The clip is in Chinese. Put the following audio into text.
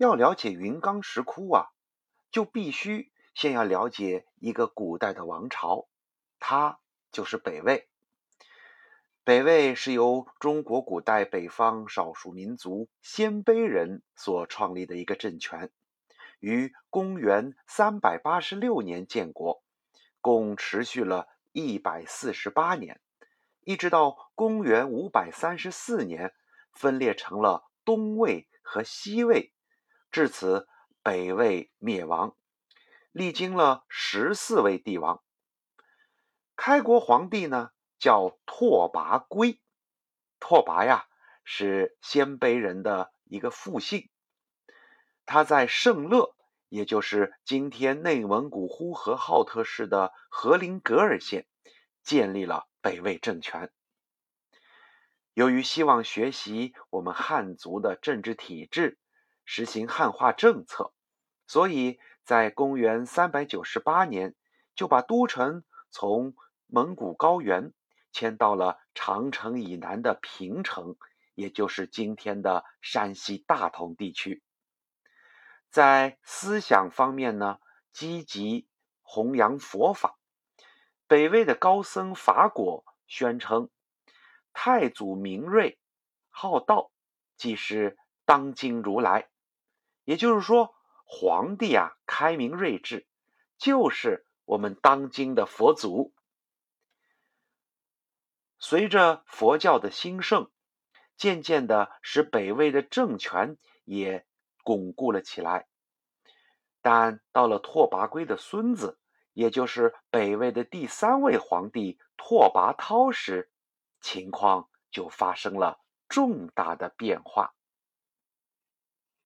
要了解云冈石窟啊，就必须先要了解一个古代的王朝，它就是北魏。北魏是由中国古代北方少数民族鲜卑人所创立的一个政权，于公元三百八十六年建国，共持续了一百四十八年，一直到公元五百三十四年分裂成了东魏和西魏，至此北魏灭亡，历经了十四位帝王。开国皇帝呢？叫拓跋圭，拓跋呀是鲜卑人的一个复姓。他在圣乐，也就是今天内蒙古呼和浩特市的和林格尔县，建立了北魏政权。由于希望学习我们汉族的政治体制，实行汉化政策，所以在公元三百九十八年就把都城从蒙古高原。迁到了长城以南的平城，也就是今天的山西大同地区。在思想方面呢，积极弘扬佛法。北魏的高僧法果宣称，太祖明睿好道，即是当今如来。也就是说，皇帝啊开明睿智，就是我们当今的佛祖。随着佛教的兴盛，渐渐的使北魏的政权也巩固了起来。但到了拓跋圭的孙子，也就是北魏的第三位皇帝拓跋焘时，情况就发生了重大的变化。